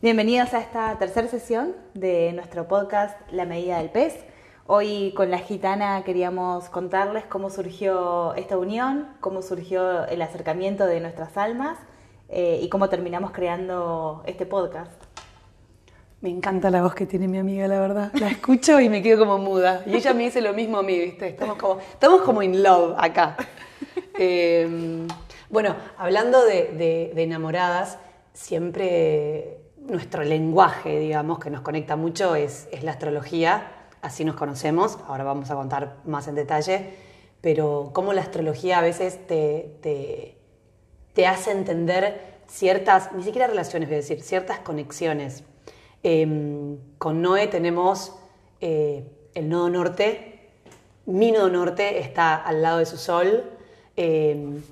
Bienvenidos a esta tercera sesión de nuestro podcast La medida del pez. Hoy con la gitana queríamos contarles cómo surgió esta unión, cómo surgió el acercamiento de nuestras almas eh, y cómo terminamos creando este podcast. Me encanta la voz que tiene mi amiga, la verdad. La escucho y me quedo como muda. Y ella me dice lo mismo a mí, ¿viste? Estamos como, estamos como in love acá. Eh, bueno, hablando de, de enamoradas, siempre nuestro lenguaje, digamos, que nos conecta mucho es, la astrología, así nos conocemos, ahora vamos a contar más en detalle, pero cómo la astrología a veces te, te, hace entender ciertas, ni siquiera relaciones, voy a decir, ciertas conexiones. Em, con Noé tenemos eh, el nodo norte, mi nodo norte está al lado de su sol, em,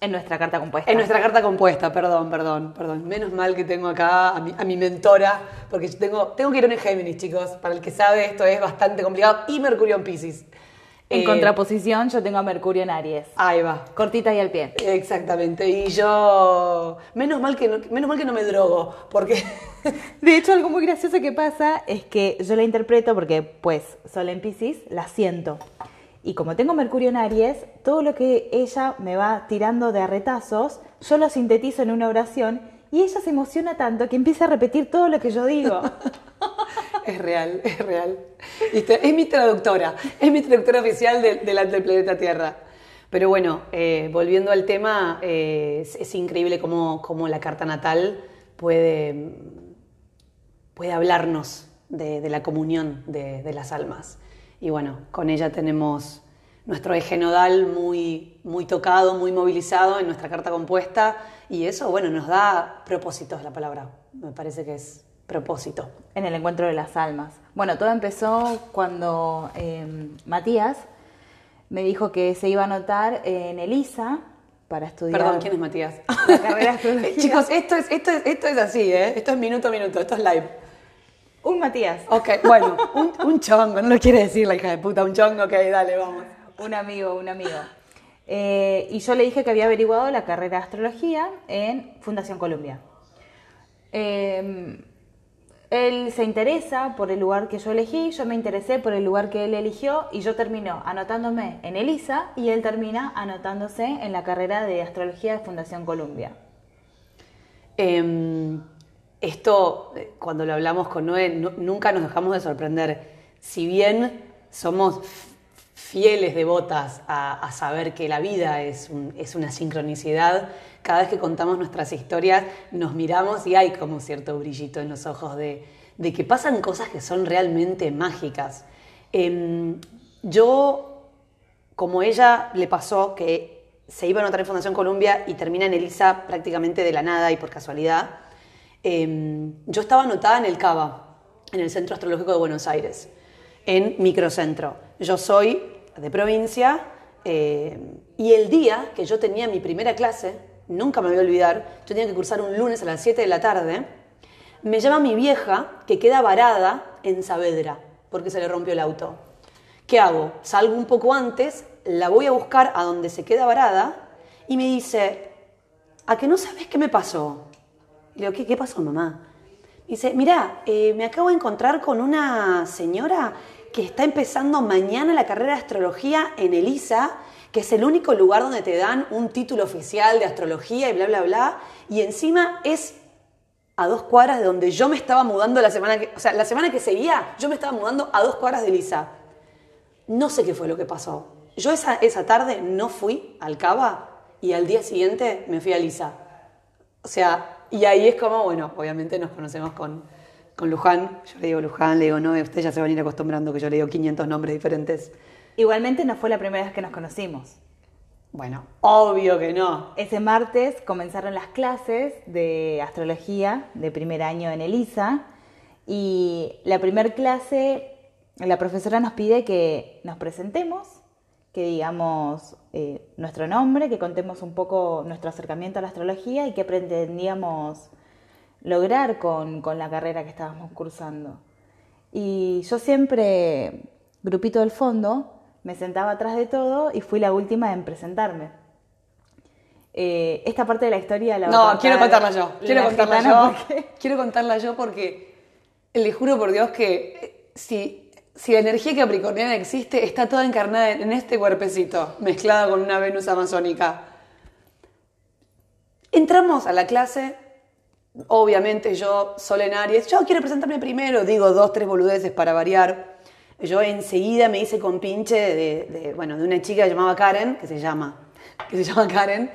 en nuestra carta compuesta. En nuestra carta compuesta, perdón, perdón, perdón. Menos mal que tengo acá a mi, a mi mentora, porque tengo, tengo que ir en Géminis, chicos. Para el que sabe, esto es bastante complicado. Y Mercurio en Pisces. En eh, contraposición, yo tengo a Mercurio en Aries. Ahí va. Cortita y al pie. Exactamente. Y yo. Menos mal que no, menos mal que no me drogo, porque. De hecho, algo muy gracioso que pasa es que yo la interpreto porque, pues, Sol en Pisces, la siento. Y como tengo Mercurio en Aries, todo lo que ella me va tirando de arretazos, yo lo sintetizo en una oración y ella se emociona tanto que empieza a repetir todo lo que yo digo. es real, es real. Es mi traductora, es mi traductora oficial del, planeta Tierra. Pero bueno, eh, volviendo al tema, eh, es, increíble cómo, la carta natal puede, hablarnos de, la comunión de las almas. Y bueno, con ella tenemos nuestro eje nodal muy, muy tocado, muy movilizado en nuestra carta compuesta y eso, bueno, nos da propósitos la palabra. Me parece que es propósito. En el encuentro de las almas. Bueno, todo empezó cuando em, Matías me dijo que se iba a anotar en ELISA para estudiar. Perdón, ¿quién es Matías? La carrera Chicos, esto es, esto, es, esto es así, ¿eh? Esto es minuto a minuto, esto es live. Un Matías. Ok, bueno, un, chongo, no lo quiere decir la hija de puta, un chongo, ok, dale, vamos. Un amigo, un amigo. Eh, y yo le dije que había averiguado la carrera de astrología en Fundación Columbia. Em, él se interesa por el lugar que yo elegí, yo me interesé por el lugar que él eligió y yo termino anotándome en ELISA y él termina anotándose en la carrera de astrología de Fundación Columbia. Eh, esto, eh, cuando lo hablamos con Noé, nunca nos dejamos de sorprender. Si bien somos fieles devotas a, saber que la vida es, una sincronicidad, cada vez que contamos nuestras historias nos miramos y hay como cierto brillito en los ojos de, que pasan cosas que son realmente mágicas. Em, yo, como ella le pasó que se iba a notar en Fundación Columbia y termina en Elisa prácticamente de la nada y por casualidad, Em, yo estaba anotada en el CABA, en el Centro Astrológico de Buenos Aires, en microcentro. Yo soy de provincia em, y el día que yo tenía mi primera clase, nunca me voy a olvidar, yo tenía que cursar un lunes a las 7 de la tarde, me llama mi vieja que queda varada en Saavedra porque se le rompió el auto. ¿Qué hago? Salgo un poco antes, la voy a buscar a donde se queda varada y me dice, ¿a que no sabes qué me pasó? Le digo, ¿qué, pasó, mamá? Dice, mira, eh, me acabo de encontrar con una señora que está empezando mañana la carrera de astrología en ELISA, que es el único lugar donde te dan un título oficial de astrología y bla, bla, bla. Y encima es a dos cuadras de donde yo me estaba mudando la semana que... O sea, la semana que seguía, yo me estaba mudando a dos cuadras de ELISA. No sé qué fue lo que pasó. Yo esa, esa tarde no fui al Cava y al día siguiente me fui a ELISA. O sea, y ahí es como, bueno, obviamente nos conocemos con, con Luján. Yo le digo Luján, le digo, no, usted ya se van a ir acostumbrando que yo le digo 500 nombres diferentes. Igualmente no fue la primera vez que nos conocimos. Bueno, obvio que no. Ese martes comenzaron las clases de astrología de primer año en ELISA y la primera clase, la profesora nos pide que nos presentemos que digamos eh, nuestro nombre, que contemos un poco nuestro acercamiento a la astrología y qué pretendíamos lograr con, la carrera que estábamos cursando. Y yo siempre, grupito del fondo, me sentaba atrás de todo y fui la última en presentarme. Eh, esta parte de la historia la a No, contar quiero contarla yo. Quiero la contarla yo. porque- Quiero contarla yo porque le juro por Dios que eh, si, si la energía capricorniana existe, está toda encarnada en este cuerpecito, mezclada con una Venus amazónica. Entramos a la clase, obviamente yo, Sol en Aries, yo quiero presentarme primero, digo dos, tres boludeces para variar. Yo enseguida me hice con pinche de, bueno, de una chica que llamaba Karen, que se llama, que se llama Karen.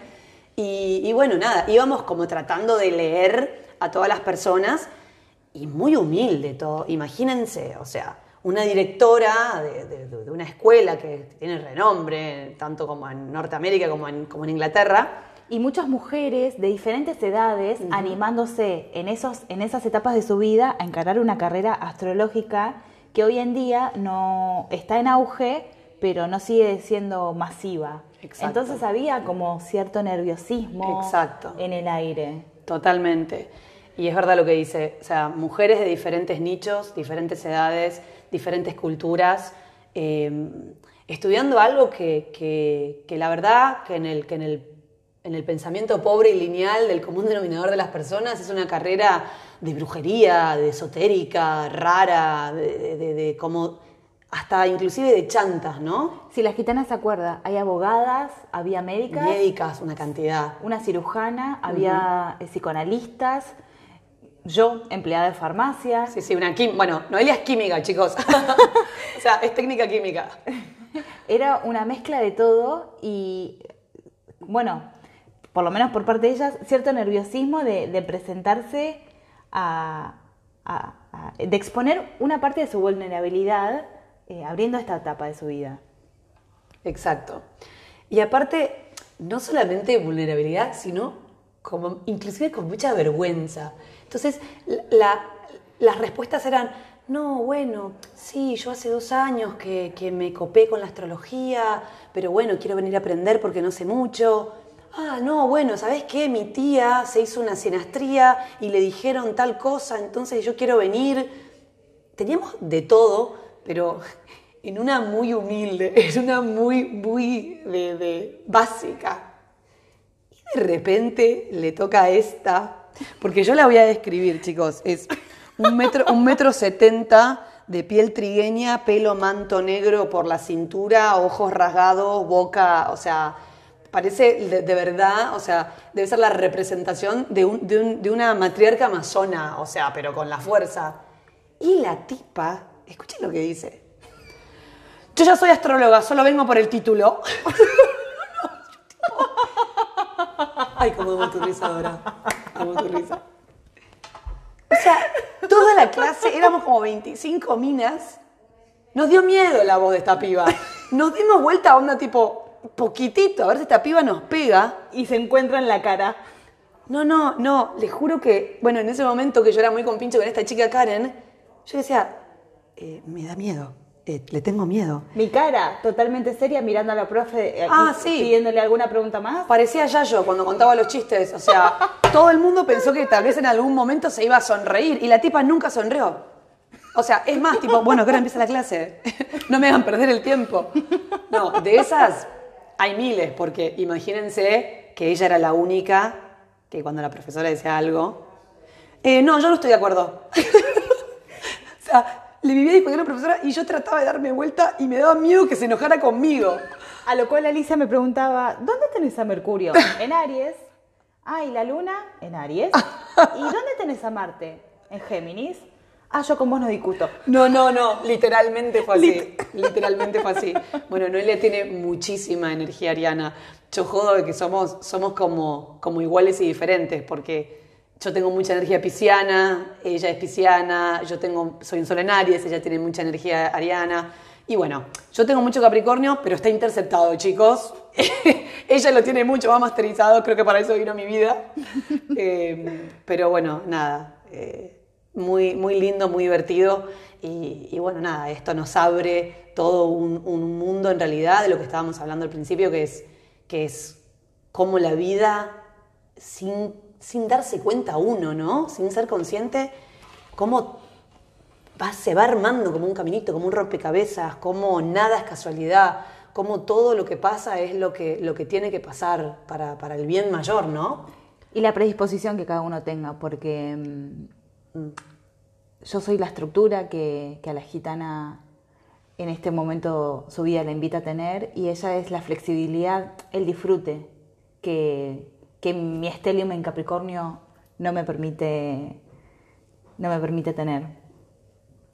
Y bueno, nada, íbamos como tratando de leer a todas las personas y muy humilde todo. Imagínense, o sea, una directora de, de- de- una escuela que tiene renombre, tanto como en Norteamérica como en, como en Inglaterra. Y muchas mujeres de diferentes edades animándose en, esos, en esas etapas de su vida a encarar una carrera astrológica que hoy en día no está en auge, pero no sigue siendo masiva. Exacto. Entonces había como cierto nerviosismo Exacto. en el aire. Totalmente. Y es verdad lo que dice, o sea, mujeres de diferentes nichos, diferentes edades, diferentes culturas, eh, estudiando algo que, que- que la verdad que en el, que en el en el pensamiento pobre y lineal del común denominador de las personas es una carrera de brujería, de esotérica, rara, de, de- de- de como hasta inclusive de chantas, ¿no? Si la gitana se acuerda, hay abogadas, había médicas, Médicas, una cantidad. una cirujana, había eh, psicoanalistas, yo, empleada de farmacia. Sí, sí, una química. Bueno, Noelia es química, chicos. o sea, es técnica química. Era una mezcla de todo y, bueno, por lo menos por parte de ellas, cierto nerviosismo de, de presentarse a, a- a- de exponer una parte de su vulnerabilidad eh, abriendo esta etapa de su vida. Exacto. Y aparte, no solamente vulnerabilidad, sino como inclusive con mucha vergüenza. Entonces, la- la- las respuestas eran, no, bueno, sí, yo hace dos años que, que me copé con la astrología, pero bueno, quiero venir a aprender porque no sé mucho. Ah, no, bueno, ¿sabes qué? Mi tía se hizo una sinastría y le dijeron tal cosa, entonces yo quiero venir teníamos de todo, pero en una muy humilde, en una muy, muy de básica. Y de repente le toca a esta, porque yo la voy a describir, chicos, es un metro, un metro setenta de piel trigueña, pelo manto negro por la cintura, ojos rasgados, boca, o sea, parece de, verdad, o sea, debe ser la representación de, un- de de una matriarca amazona, o sea, pero con la fuerza. Y la tipa, escuchen lo que dice. Yo ya soy astróloga, solo vengo por el título. Ay, cómo amo tu risa ahora. Amo tu risa. O sea, toda la clase, éramos como 25 minas. Nos dio miedo la voz de esta piba. Nos dimos vuelta a onda tipo, poquitito, a ver si esta piba nos pega. Y se encuentra en la cara. No, no, no, les juro que, bueno, en ese momento que yo era muy compinche con esta chica Karen, yo decía, eh, me da miedo, eh, le tengo miedo. Mi cara, totalmente seria, mirando a la profe, eh, Ah, sí. pidiéndole alguna pregunta más. Parecía Yayo cuando contaba los chistes, o sea, todo el mundo pensó que tal vez en algún momento se iba a sonreír y la tipa nunca sonrió. O sea, es más, tipo, bueno, que ahora empieza la clase, no me hagan perder el tiempo. No, de esas hay miles, porque imagínense que ella era la única que cuando la profesora decía algo, eh, no, yo no estoy de acuerdo. o sea, le vivía discutiendo a la profesora y yo trataba de darme vuelta y me daba miedo que se enojara conmigo. A lo cual Alicia me preguntaba, ¿dónde tenés a Mercurio? En Aries. Ah, ¿y la Luna? En Aries. ¿Y dónde tenés a Marte? En Géminis. Ah, yo con vos no discuto. No, no, no, literalmente fue así. literalmente fue así. Bueno, Noelia tiene muchísima energía ariana. Yo jodo de que somos, somos como, como iguales y diferentes, porque yo tengo mucha energía pisciana, ella es pisciana, yo tengo, soy un sol en Aries, ella tiene mucha energía ariana. Y bueno, yo tengo mucho Capricornio, pero está interceptado, chicos. ella lo tiene mucho más masterizado, creo que para eso vino mi vida. Eh, pero bueno, nada. eh, muy, muy lindo, muy divertido. Y, y bueno, nada, esto nos abre todo un, un mundo en realidad de lo que estábamos hablando al principio, que es, que es cómo la vida, sin, sin darse cuenta uno, ¿no? Sin ser consciente, cómo va, se va armando como un caminito, como un rompecabezas, cómo nada es casualidad, cómo todo lo que pasa es lo que, lo que tiene que pasar para, para el bien mayor, ¿no? Y la predisposición que cada uno tenga, porque mm, yo soy la estructura que, que a la gitana en este momento su vida la invita a tener y ella es la flexibilidad, el disfrute que, que mi estelium en Capricornio no me permite, no me permite tener.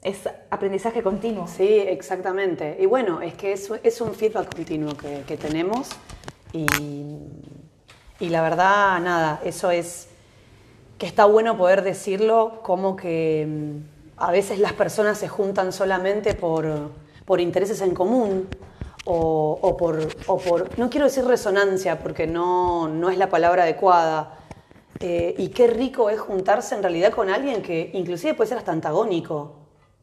Es aprendizaje continuo. Sí, exactamente. Y bueno, es que es, es un feedback continuo que, que tenemos y, y la verdad, nada, eso es que está bueno poder decirlo como que mm, a veces las personas se juntan solamente por, por intereses en común o, por, o, por, no quiero decir resonancia porque no, no es la palabra adecuada. Eh, y qué rico es juntarse en realidad con alguien que inclusive puede ser hasta antagónico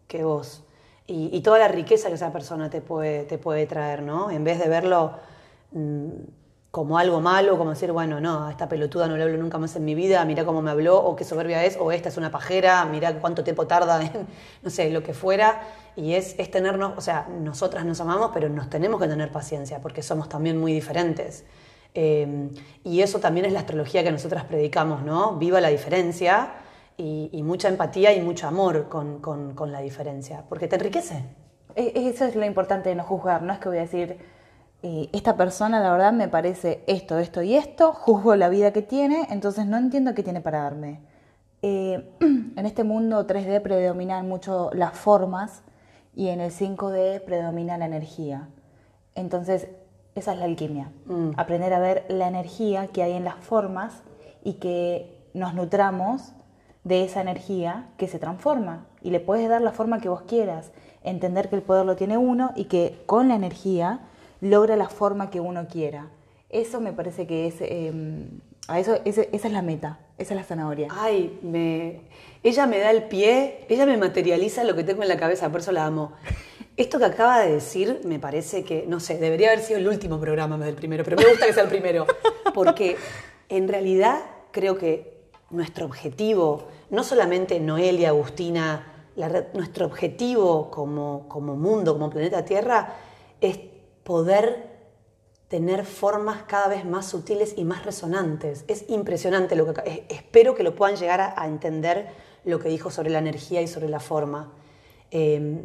que vos. Y, toda la riqueza que esa persona te puede, te puede traer, ¿no? En vez de verlo mmm, como algo malo, como decir, bueno, no, a esta pelotuda no le hablo nunca más en mi vida, mira cómo me habló, o qué soberbia es, o esta es una pajera, mira cuánto tiempo tarda no sé, lo que fuera. Y es, es tenernos, o sea, nosotras nos amamos, pero nos tenemos que tener paciencia, porque somos también muy diferentes. Eh, y eso también es la astrología que nosotras predicamos, ¿no? Viva la diferencia y, y mucha empatía y mucho amor con, con, con, la diferencia, porque te enriquece. E, eso es lo importante de no juzgar, no es que voy a decir, eh, esta persona la verdad me parece esto, esto y esto, juzgo la vida que tiene, entonces no entiendo qué tiene para darme. Eh, en este mundo 3D predominan mucho las formas y en el 5D predomina la energía. Entonces, esa es la alquimia. Mm. Aprender a ver la energía que hay en las formas y que nos nutramos de esa energía que se transforma. Y le puedes dar la forma que vos quieras. Entender que el poder lo tiene uno y que con la energía logra la forma que uno quiera. Eso me parece que es... Eh, a eso, esa es la meta, esa es la zanahoria. Ay, me, ella me da el pie, ella me materializa lo que tengo en la cabeza, por eso la amo. Esto que acaba de decir me parece que, no sé, debería haber sido el último programa del primero, pero me gusta que sea el primero, porque en realidad creo que nuestro objetivo, no solamente Noel y Agustina, nuestro objetivo como, como mundo, como planeta Tierra, es poder tener formas cada vez más sutiles y más resonantes. Es impresionante lo que espero que lo puedan llegar a, entender lo que dijo sobre la energía y sobre la forma. Eh,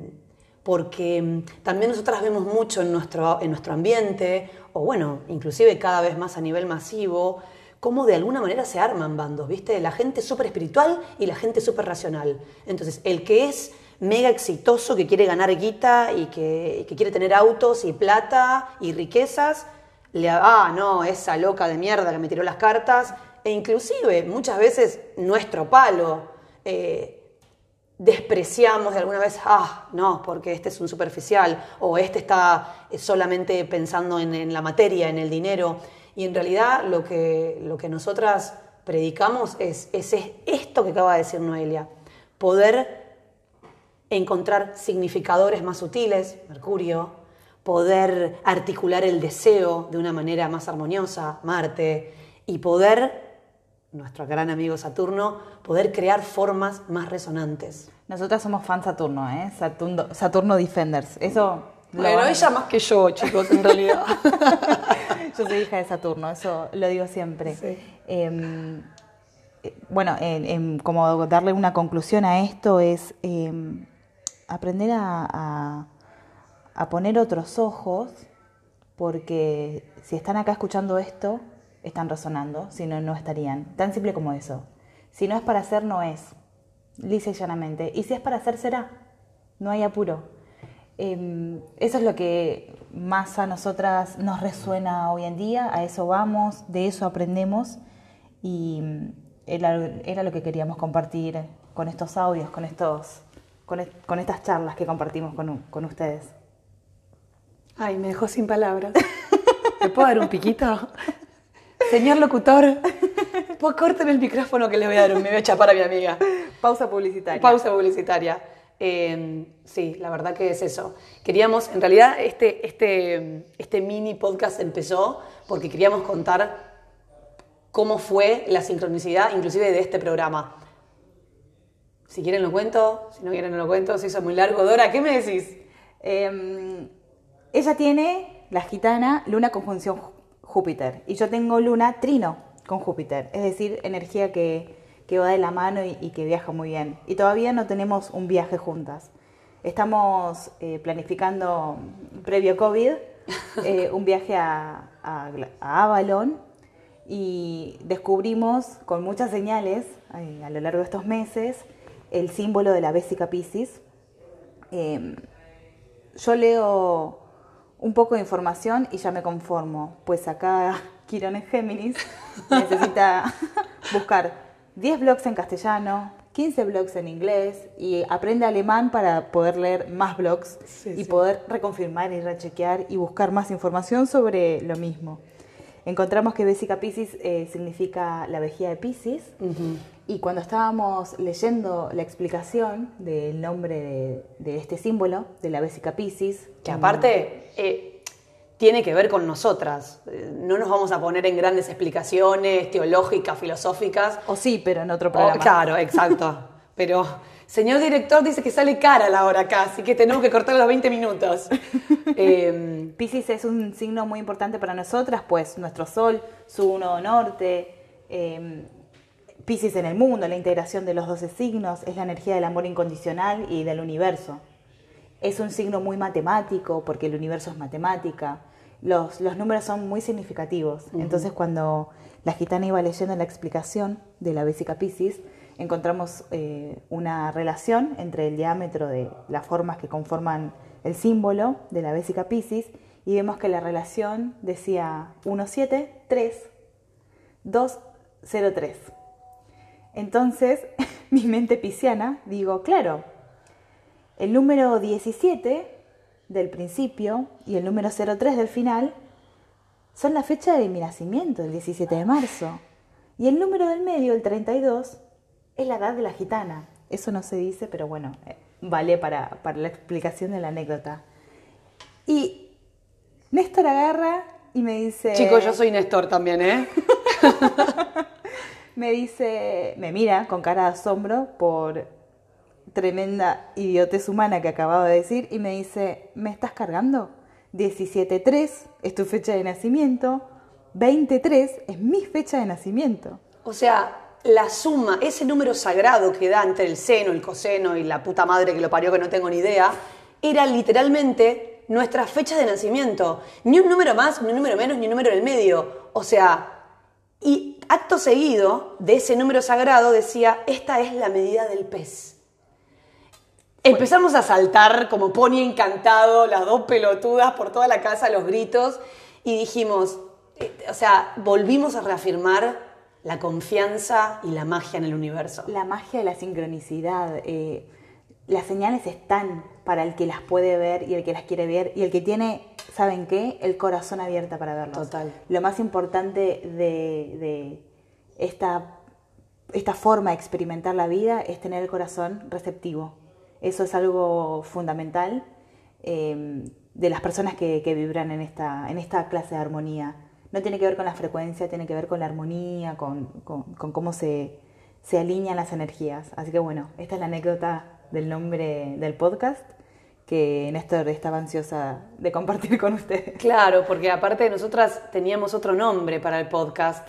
porque también nosotras vemos mucho en nuestro, en nuestro ambiente, o bueno, inclusive cada vez más a nivel masivo, cómo de alguna manera se arman bandos, ¿viste? La gente súper espiritual y la gente súper racional. Entonces, el que es mega exitoso, que quiere ganar guita y que, quiere tener autos y plata y riquezas, le ah, no, esa loca de mierda que me tiró las cartas, e inclusive muchas veces nuestro palo. Eh, despreciamos de alguna vez, ah, no, porque este es un superficial, o este está solamente pensando en, en, la materia, en el dinero. Y en realidad lo que, lo que nosotras predicamos es, es, es esto que acaba de decir Noelia, poder encontrar significadores más sutiles, Mercurio, poder articular el deseo de una manera más armoniosa, Marte, y poder nuestro gran amigo Saturno, poder crear formas más resonantes. Nosotras somos fan Saturno, ¿eh? Saturno, Saturno Defenders. Eso. Bueno, ella más que yo, chicos, en realidad. yo soy hija de Saturno, eso lo digo siempre. Sí. Eh, bueno, eh, como darle una conclusión a esto es em, aprender a, a, poner otros ojos, porque si están acá escuchando esto, están resonando, si no, no estarían. Tan simple como eso. Si no es para hacer, no es. Lisa y llanamente. Y si es para hacer, será. No hay apuro. Eh, eso es lo que más a nosotras nos resuena hoy en día, a eso vamos, de eso aprendemos y era, era lo que queríamos compartir con estos audios, con, estos, con, con estas charlas que compartimos con, con ustedes. Ay, me dejó sin palabras. ¿Me puedo dar un piquito? Señor locutor, pues corten el micrófono que le voy a dar, me voy a chapar a mi amiga. Pausa publicitaria. Pausa publicitaria. Eh, sí, la verdad que es eso. Queríamos, en realidad, este, este, este mini podcast empezó porque queríamos contar cómo fue la sincronicidad, inclusive de este programa. Si quieren lo cuento, si no quieren no lo cuento, si hizo muy largo. Dora, ¿qué me decís? Eh, ella tiene la gitana, luna conjunción Júpiter. Y yo tengo luna trino con Júpiter, es decir, energía que, que va de la mano y, que viaja muy bien. Y todavía no tenemos un viaje juntas. Estamos eh, planificando, previo COVID, eh, un viaje a, a, Avalon y descubrimos con muchas señales eh, a lo largo de estos meses el símbolo de la Bésica Piscis. Em, yo leo un poco de información y ya me conformo, pues acá Quirón Géminis necesita buscar 10 blogs en castellano, 15 blogs en inglés y aprende alemán para poder leer más blogs y poder reconfirmar y rechequear y buscar más información sobre lo mismo. Encontramos que Bésica Piscis eh, significa la vejiga de Piscis y cuando estábamos leyendo la explicación del nombre de, este símbolo, de la Bésica Piscis... Que aparte... Eh, tiene que ver con nosotras. Eh, no nos vamos a poner en grandes explicaciones teológicas, filosóficas. O sí, pero en otro programa. claro, exacto. pero señor director dice que sale cara la hora acá, así que tenemos que cortar los 20 minutos. eh, Pisces es un signo muy importante para nosotras, pues nuestro sol, su uno norte, eh, Pisces en el mundo, la integración de los 12 signos, es la energía del amor incondicional y del universo. Es un signo muy matemático, porque el universo es matemática los, números son muy significativos. Entonces, cuando la gitana iba leyendo la explicación de la Bésica Piscis, encontramos eh, una relación entre el diámetro de las formas que conforman el símbolo de la Bésica Piscis y vemos que la relación decía 173 203. Entonces, mi mente pisciana, digo, claro, el número 17 del principio y el número 03 del final son la fecha de mi nacimiento, el 17 de marzo. Y el número del medio, el 32, es la edad de la gitana. Eso no se dice, pero bueno, eh, vale para, para la explicación de la anécdota. Y Néstor agarra y me dice... Chicos, yo soy Néstor también, ¿eh? me dice, me mira con cara de asombro por tremenda idiotez humana que acababa de decir y me dice, ¿me estás cargando? 17.3 es tu fecha de nacimiento, 23 es mi fecha de nacimiento. O sea, la suma, ese número sagrado que da entre el seno, el coseno y la puta madre que lo parió que no tengo ni idea, era literalmente nuestra fecha de nacimiento. Ni un número más, ni un número menos, ni un número en el medio. O sea, y acto seguido de ese número sagrado decía, esta es la medida del pez. Empezamos a saltar como pony encantado, las dos pelotudas por toda la casa, los gritos, y dijimos, eh, o sea, volvimos a reafirmar la confianza y la magia en el universo. La magia de la sincronicidad. Eh, las señales están para el que las puede ver y el que las quiere ver y el que tiene, ¿saben qué? El corazón abierto para. Total. Lo más importante de, de esta, esta forma de experimentar la vida es tener el corazón receptivo eso es algo fundamental eh, de las personas que, vibran en esta, en esta clase de armonía. No tiene que ver con la frecuencia, tiene que ver con la armonía, con, cómo se, se alinean las energías. Así que bueno, esta es la anécdota del nombre del podcast que Néstor estaba ansiosa de compartir con ustedes. Claro, porque aparte de nosotras teníamos otro nombre para el podcast.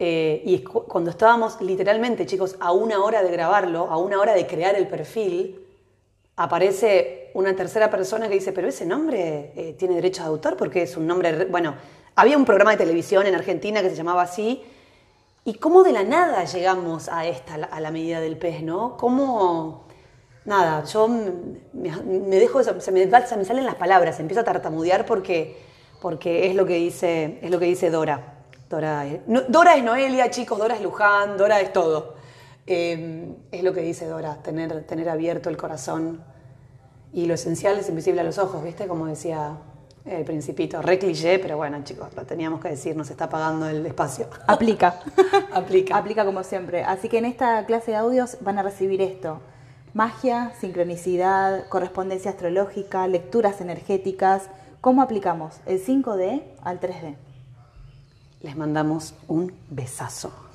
Eh, y cuando estábamos literalmente, chicos, a una hora de grabarlo, a una hora de crear el perfil, aparece una tercera persona que dice, pero ese nombre eh, tiene derecho de autor porque es un nombre... Bueno, había un programa de televisión en Argentina que se llamaba así. ¿Y cómo de la nada llegamos a esta, a la medida del pez, no? ¿Cómo...? Nada, yo me, dejo eso, se me, se me salen las palabras, empiezo a tartamudear porque, porque es, lo que dice, es lo que dice Dora. Dora es, Dora es Noelia, chicos, Dora es Luján, Dora es todo. Em, es lo que dice Dora, tener, tener abierto el corazón. Y lo esencial es invisible a los ojos, ¿viste? Como decía el principito, re cliché, pero bueno, chicos, lo teníamos que decir, nos está pagando el espacio. Aplica. Aplica. Aplica como siempre. Así que en esta clase de audios van a recibir esto. Magia, sincronicidad, correspondencia astrológica, lecturas energéticas. ¿Cómo aplicamos el 5D al 3D? Les mandamos un besazo.